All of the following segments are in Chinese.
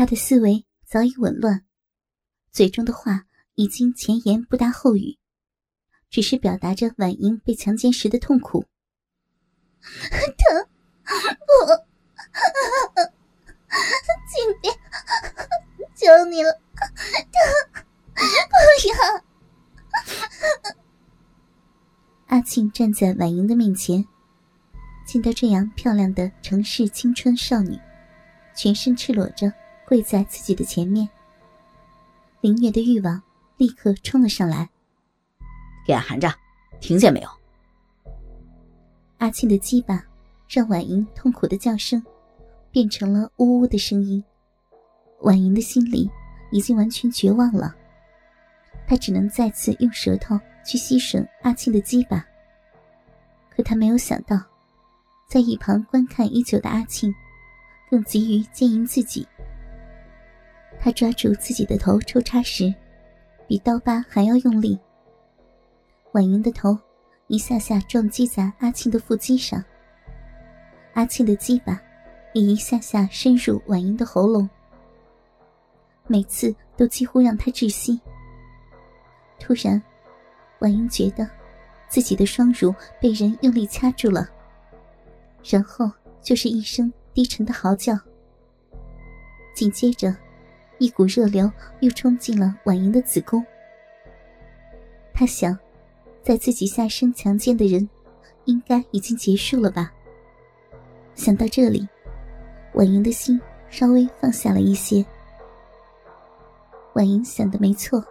他的思维早已紊乱，嘴中的话已经前言不搭后语，只是表达着婉莹被强奸时的痛苦。疼，不，请别，求你了，疼，不要。阿庆站在婉莹的面前，见到这样漂亮的城市青春少女，全身赤裸着跪在自己的前面，凌虐的欲望立刻冲了上来。给俺含着，听见没有？阿庆的鸡巴让婉莹痛苦的叫声变成了呜呜的声音。婉莹的心里已经完全绝望了，她只能再次用舌头。去吸吮阿庆的鸡巴，可她没有想到，在一旁观看已久的阿庆，更急于奸淫自己。他抓住自己的头抽插时，比刀疤还要用力。婉莹的头一下下撞击在阿庆的腹肌上，阿庆的鸡巴也一下下深入婉莹的喉咙，每次都几乎让她窒息。突然。婉莹觉得自己的双乳被人用力掐住了，然后就是一声低沉的嚎叫。紧接着，一股热流又冲进了婉莹的子宫。她想，在自己下身强奸的人，应该已经结束了吧。想到这里，婉莹的心稍微放下了一些。婉莹想的没错。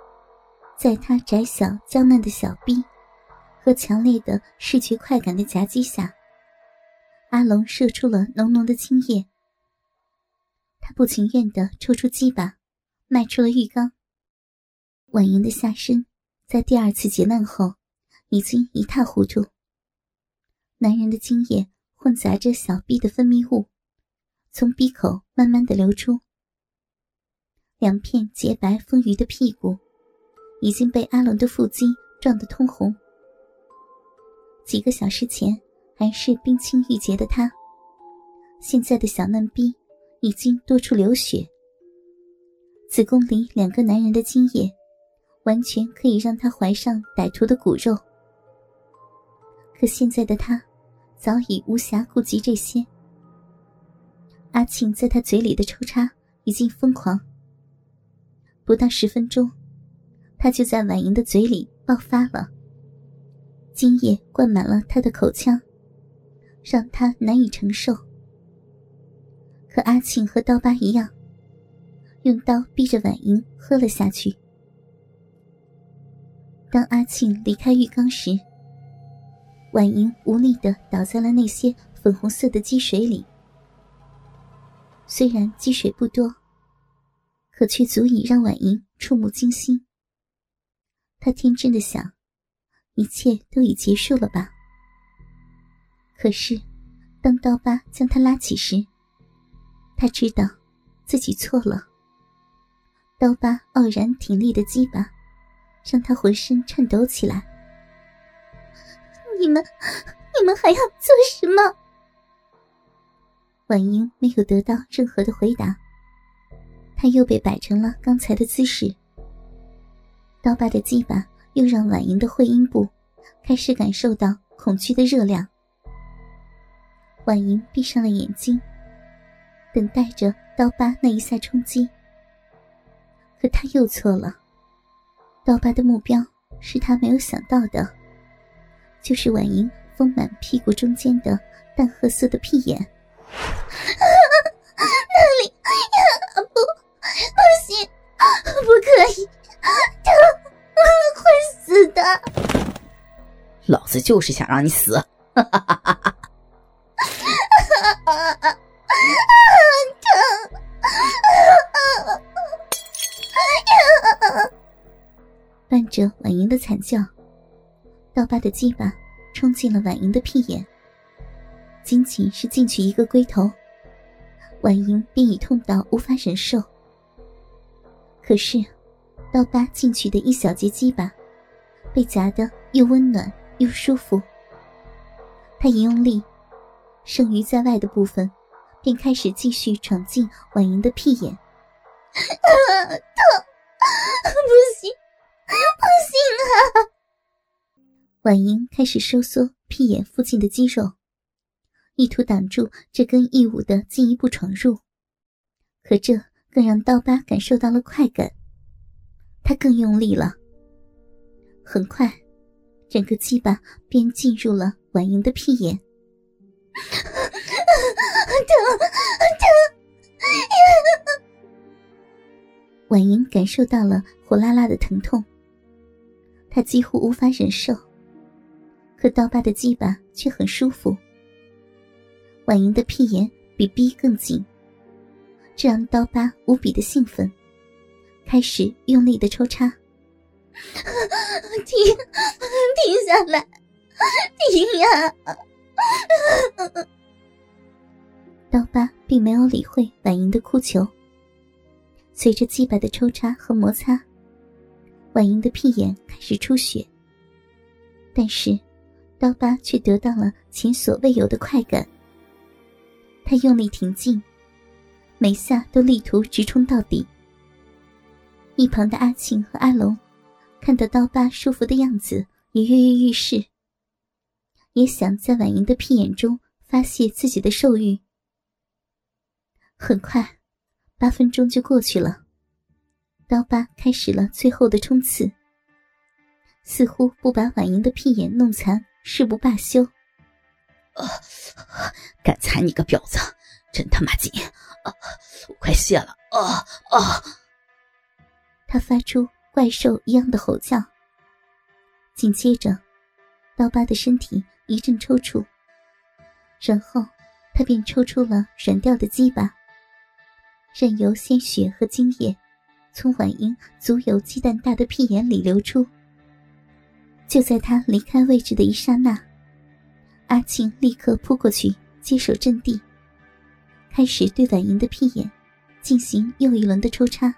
在他窄小娇嫩的小臂和强烈的视觉快感的夹击下，阿龙射出了浓浓的精液。他不情愿地抽出鸡巴，迈出了浴缸。婉莹的下身在第二次劫难后已经一塌糊涂。男人的精液混杂着小臂的分泌物，从鼻口慢慢的流出。两片洁白丰腴的屁股。已经被阿伦的腹肌撞得通红。几个小时前还是冰清玉洁的他，现在的小嫩逼已经多处流血。子宫里两个男人的精液，完全可以让他怀上歹徒的骨肉。可现在的他，早已无暇顾及这些。阿庆在他嘴里的抽插已经疯狂，不到十分钟。他就在婉莹的嘴里爆发了，精液灌满了他的口腔，让他难以承受。可阿庆和刀疤一样，用刀逼着婉莹喝了下去。当阿庆离开浴缸时，婉莹无力的倒在了那些粉红色的积水里。虽然积水不多，可却足以让婉莹触目惊心。他天真的想，一切都已结束了吧。可是，当刀疤将他拉起时，他知道自己错了。刀疤傲然挺立的鸡巴，让他浑身颤抖起来。你们，你们还要做什么？婉英没有得到任何的回答，他又被摆成了刚才的姿势。刀疤的鸡巴又让婉莹的会阴部开始感受到恐惧的热量。婉莹闭上了眼睛，等待着刀疤那一下冲击。可他又错了，刀疤的目标是他没有想到的，就是婉莹丰满屁股中间的淡褐色的屁眼。那里呀，不，不行，不可以。疼，会死的！老子就是想让你死！哈哈哈哈！着婉莹的惨叫，刀疤的鸡巴冲进了婉莹的屁眼。仅仅是进去一个龟头，婉莹便已痛到无法忍受。可是。刀疤进去的一小节鸡巴，被夹得又温暖又舒服。他一用力，剩余在外的部分，便开始继续闯进婉莹的屁眼。啊痛，不行，不行啊！婉莹开始收缩屁眼附近的肌肉，意图挡住这根异物的进一步闯入。可这更让刀疤感受到了快感，他更用力了。很快，整个鸡巴便进入了婉莹的屁眼。疼疼！婉莹感受到了火辣辣的疼痛，她几乎无法忍受。可刀疤的鸡巴却很舒服。婉莹的屁眼比逼更紧，这让刀疤无比的兴奋，开始用力的抽插。停，停下来，停呀！刀疤并没有理会婉莹的哭求。随着鸡巴的抽插和摩擦，婉莹的屁眼开始出血。但是，刀疤却得到了前所未有的快感。他用力挺进，每下都力图直冲到底。一旁的阿庆和阿龙看到刀疤舒服的样子，也跃跃欲试，也想在婉莹的屁眼中发泄自己的兽欲。很快，八分钟就过去了。刀疤开始了最后的冲刺，似乎不把婉莹的屁眼弄残誓不罢休。啊！敢踩你个婊子，真他妈紧！啊！我快泄了！啊啊！他发出怪兽一样的吼叫。紧接着，刀疤的身体一阵抽搐，然后他便抽出了软掉的鸡巴。任由鲜血和精液从婉莹足有鸡蛋大的屁眼里流出。就在他离开位置的一刹那，阿庆立刻扑过去接手阵地，开始对婉莹的屁眼进行又一轮的抽插。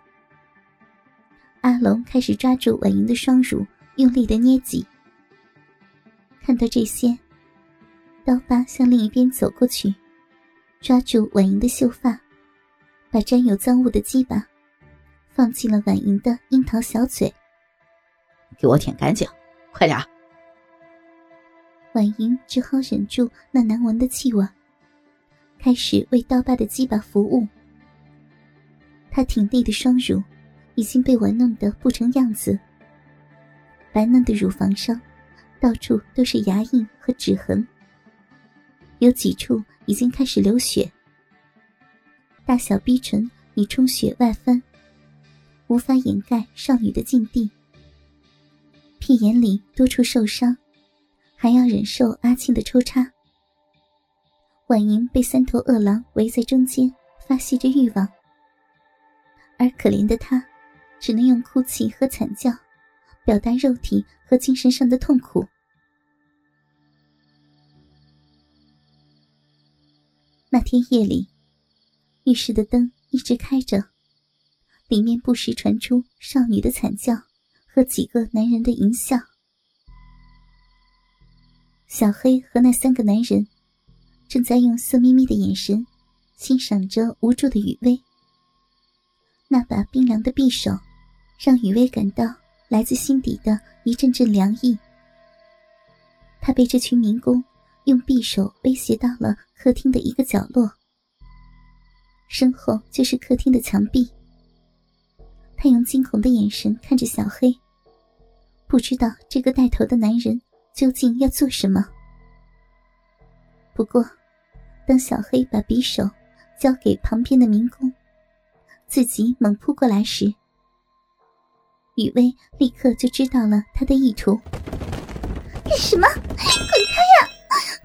阿龙开始抓住婉莹的双乳，用力的捏挤。看到这些，刀疤向另一边走过去，抓住婉莹的秀发。把沾有脏物的鸡巴放进了婉莹的樱桃小嘴，给我舔干净，快点！婉莹只好忍住那难闻的气味，开始为刀疤的鸡巴服务。她挺立的双乳已经被玩弄得不成样子，白嫩的乳房上到处都是牙印和指痕，有几处已经开始流血。大小逼唇已充血外翻，无法掩盖少女的禁地。屁眼里多处受伤，还要忍受阿庆的抽插。婉莹被三头恶狼围在中间，发泄着欲望，而可怜的她，只能用哭泣和惨叫，表达肉体和精神上的痛苦。那天夜里。浴室的灯一直开着，里面不时传出少女的惨叫和几个男人的淫笑。小黑和那三个男人正在用色眯眯的眼神欣赏着无助的雨薇。那把冰凉的匕首让雨薇感到来自心底的一阵阵凉意。他被这群民工用匕首威胁到了客厅的一个角落。身后就是客厅的墙壁。他用惊恐的眼神看着小黑，不知道这个带头的男人究竟要做什么。不过，当小黑把匕首交给旁边的民工，自己猛扑过来时，雨薇立刻就知道了他的意图。干什么？滚开呀！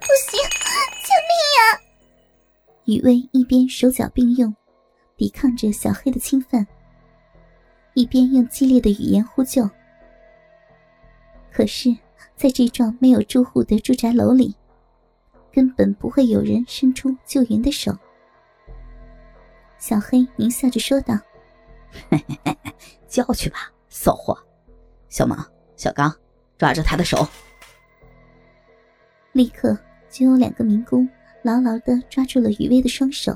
不行，救命呀！雨薇一边手脚并用，抵抗着小黑的侵犯，一边用激烈的语言呼救。可是，在这幢没有住户的住宅楼里，根本不会有人伸出救援的手。小黑狞笑着说道：“叫去吧，骚货！小猛、小刚，抓着他的手。”立刻就有两个民工。牢牢的抓住了雨薇的双手，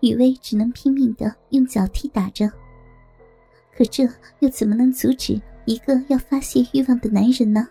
雨薇只能拼命的用脚踢打着。可这又怎么能阻止一个要发泄欲望的男人呢？